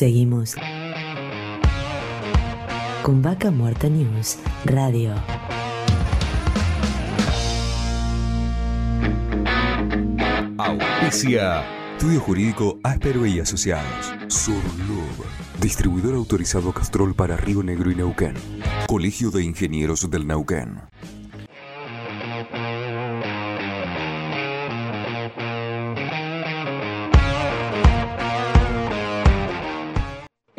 Seguimos con Vaca Muerta News Radio. Auspicia. Estudio Jurídico Áspero y Asociados. Surlub. Distribuidor autorizado Castrol para Río Negro y Neuquén. Colegio de Ingenieros del Neuquén.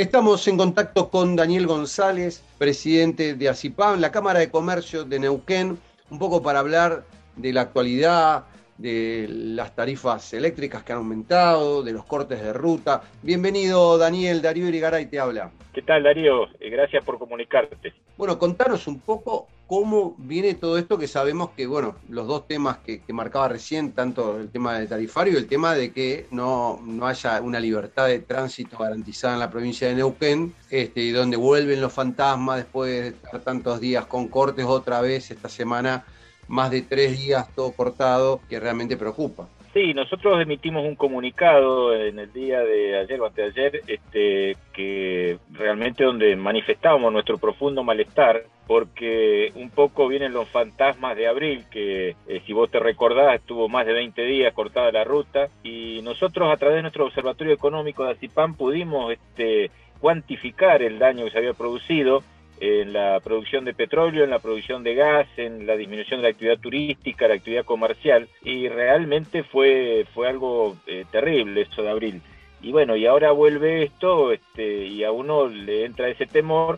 Estamos en contacto con Daniel González, presidente de ACIPAM, la Cámara de Comercio de Neuquén, un poco para hablar de la actualidad, de las tarifas eléctricas que han aumentado, de los cortes de ruta. Bienvenido Daniel, Darío Irigaray te habla. ¿Qué tal Darío? Eh, gracias por comunicarte. Bueno, contanos un poco cómo viene todo esto que sabemos que, bueno, los dos temas que, marcaba recién, tanto el tema del tarifario y el tema de que no, no haya una libertad de tránsito garantizada en la provincia de Neuquén, este, donde vuelven los fantasmas después de estar tantos días con cortes otra vez esta semana más de tres días todo cortado, que realmente preocupa. Sí, nosotros emitimos un comunicado en el día de ayer o anteayer, este, que realmente donde manifestábamos nuestro profundo malestar, porque un poco vienen los fantasmas de abril, que eh, si vos te recordás estuvo más de 20 días cortada la ruta, y nosotros a través de nuestro Observatorio Económico de Azipán pudimos este, cuantificar el daño que se había producido en la producción de petróleo, en la producción de gas, en la disminución de la actividad turística, la actividad comercial, y realmente fue, fue algo eh, terrible eso de abril. Y bueno, y ahora vuelve esto, este, y a uno le entra ese temor,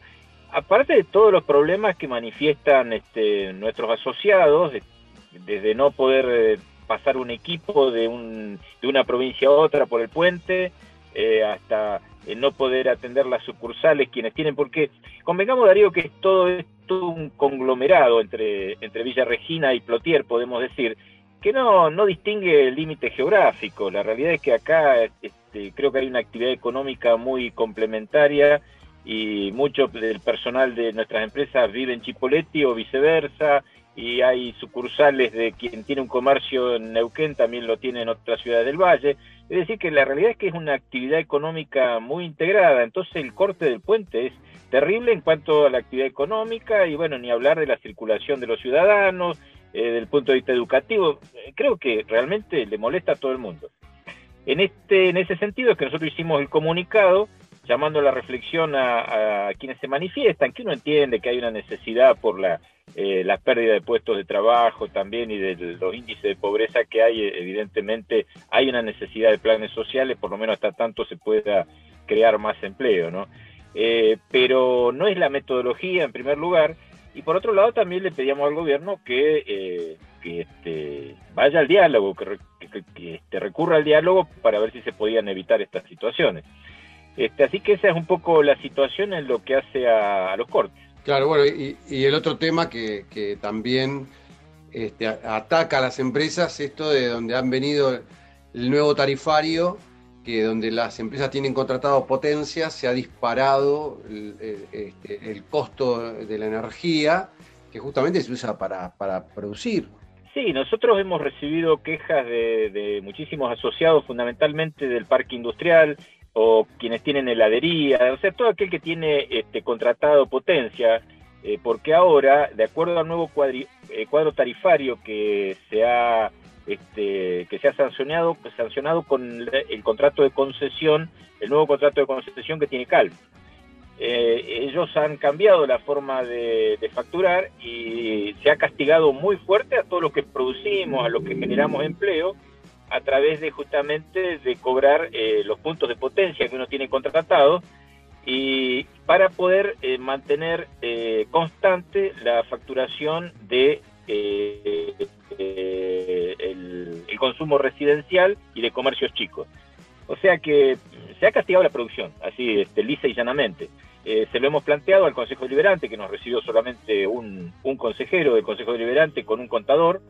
aparte de todos los problemas que manifiestan este, nuestros asociados, desde no poder eh, pasar un equipo de, un, de una provincia a otra por el puente, eh, hasta no poder atender las sucursales quienes tienen, porque convengamos Darío que todo esto un conglomerado entre, entre Villa Regina y Plotier, podemos decir, que no, no distingue el límite geográfico. La realidad es que acá este, creo que hay una actividad económica muy complementaria y mucho del personal de nuestras empresas vive en Chipoletti o viceversa, y hay sucursales de quien tiene un comercio en Neuquén, también lo tiene en otras ciudades del Valle. Es decir, que la realidad es que es una actividad económica muy integrada, entonces el corte del puente es terrible en cuanto a la actividad económica y bueno, ni hablar de la circulación de los ciudadanos, eh, del punto de vista educativo, creo que realmente le molesta a todo el mundo. En, este, en ese sentido es que nosotros hicimos el comunicado llamando la reflexión a, quienes se manifiestan, que uno entiende que hay una necesidad por la, eh, la pérdida de puestos de trabajo también y de los índices de pobreza que hay, evidentemente hay una necesidad de planes sociales, por lo menos hasta tanto se pueda crear más empleo, ¿no? Eh, pero no es la metodología en primer lugar, y por otro lado también le pedíamos al gobierno que, eh, que este, vaya al diálogo, que, que, este, recurra al diálogo para ver si se podían evitar estas situaciones. Este, así que esa es un poco la situación en lo que hace a, los cortes. Claro, bueno, y, el otro tema que, también este, ataca a las empresas, esto de donde han venido el nuevo tarifario, que donde las empresas tienen contratado potencia, se ha disparado el, este, costo de la energía, que justamente se usa para, producir. Sí, nosotros hemos recibido quejas de, de, muchísimos asociados, fundamentalmente del parque industrial, o quienes tienen heladería, o sea, todo aquel que tiene este, contratado potencia, eh, porque ahora, de acuerdo al nuevo eh, cuadro tarifario que se ha este, que se ha sancionado, sancionado con el contrato de concesión, el nuevo contrato de concesión que tiene Cal. Eh, ellos han cambiado la forma de, facturar y se ha castigado muy fuerte a todos los que producimos, a los que generamos empleo, a través de justamente de cobrar eh, los puntos de potencia que uno tiene contratado y para poder eh, mantener eh, constante la facturación de el, consumo residencial y de comercios chicos. O sea que se ha castigado la producción, así este, lisa y llanamente. se lo hemos planteado al Consejo Deliberante, que nos recibió solamente un, un consejero del Consejo Deliberante con un contador,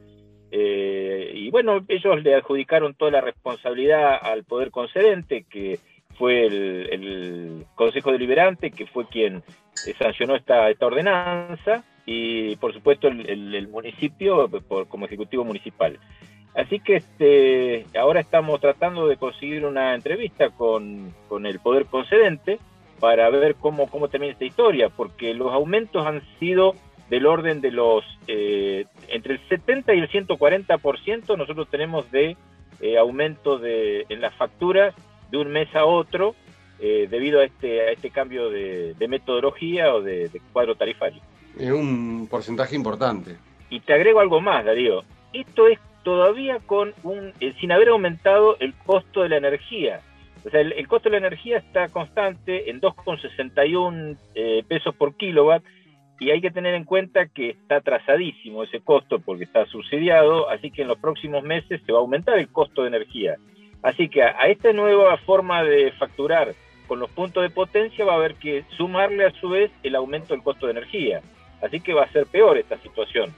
eh, y bueno, ellos le adjudicaron toda la responsabilidad al poder concedente, que fue el, Consejo Deliberante, que fue quien sancionó esta, esta ordenanza, y por supuesto el, municipio como ejecutivo municipal. Así que este, ahora estamos tratando de conseguir una entrevista con, con el poder concedente para ver cómo, cómo termina esta historia, porque los aumentos han sido del orden de los, eh, entre el 70 y el 140% nosotros tenemos de eh, aumento de, en las facturas de un mes a otro eh, debido a este, a este cambio de, metodología o de, cuadro tarifario. Es un porcentaje importante. Y te agrego algo más, Darío. Esto es todavía con un, sin haber aumentado el costo de la energía. O sea, el, costo de la energía está constante en 2,61 pesos por kilowatt y hay que tener en cuenta que está atrasadísimo ese costo porque está subsidiado, así que en los próximos meses se va a aumentar el costo de energía. Así que a, esta nueva forma de facturar con los puntos de potencia va a haber que sumarle a su vez el aumento del costo de energía. Así que va a ser peor esta situación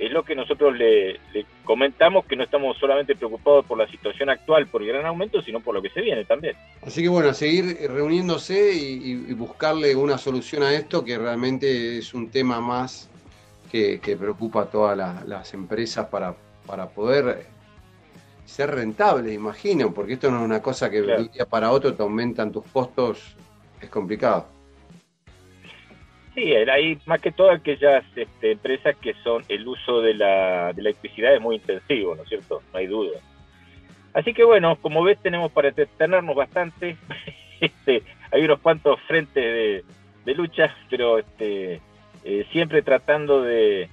es lo que nosotros le, comentamos, que no estamos solamente preocupados por la situación actual, por el gran aumento, sino por lo que se viene también. Así que bueno, seguir reuniéndose y, buscarle una solución a esto, que realmente es un tema más que, preocupa a todas las, empresas para, para poder ser rentable, imagino, porque esto no es una cosa que de un día para otro te aumentan tus costos, es complicado. Sí, hay más que todo aquellas este, empresas que son el uso de la, electricidad es muy intensivo, ¿no es cierto? No hay duda. Así que bueno, como ves tenemos para tenernos bastante. este, hay unos cuantos frentes de, de lucha, pero este, eh, siempre tratando de,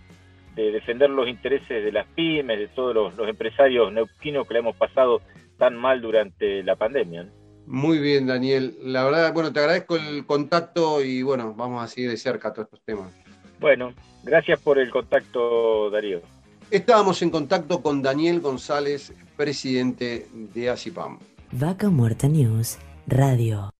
defender los intereses de las pymes, de todos los, los empresarios neuquinos que le hemos pasado tan mal durante la pandemia. ¿no? Muy bien, Daniel. La verdad, bueno, te agradezco el contacto y bueno, vamos a seguir de cerca todos estos temas. Bueno, gracias por el contacto, Darío. Estábamos en contacto con Daniel González, presidente de ACIPAM. Vaca Muerta News Radio.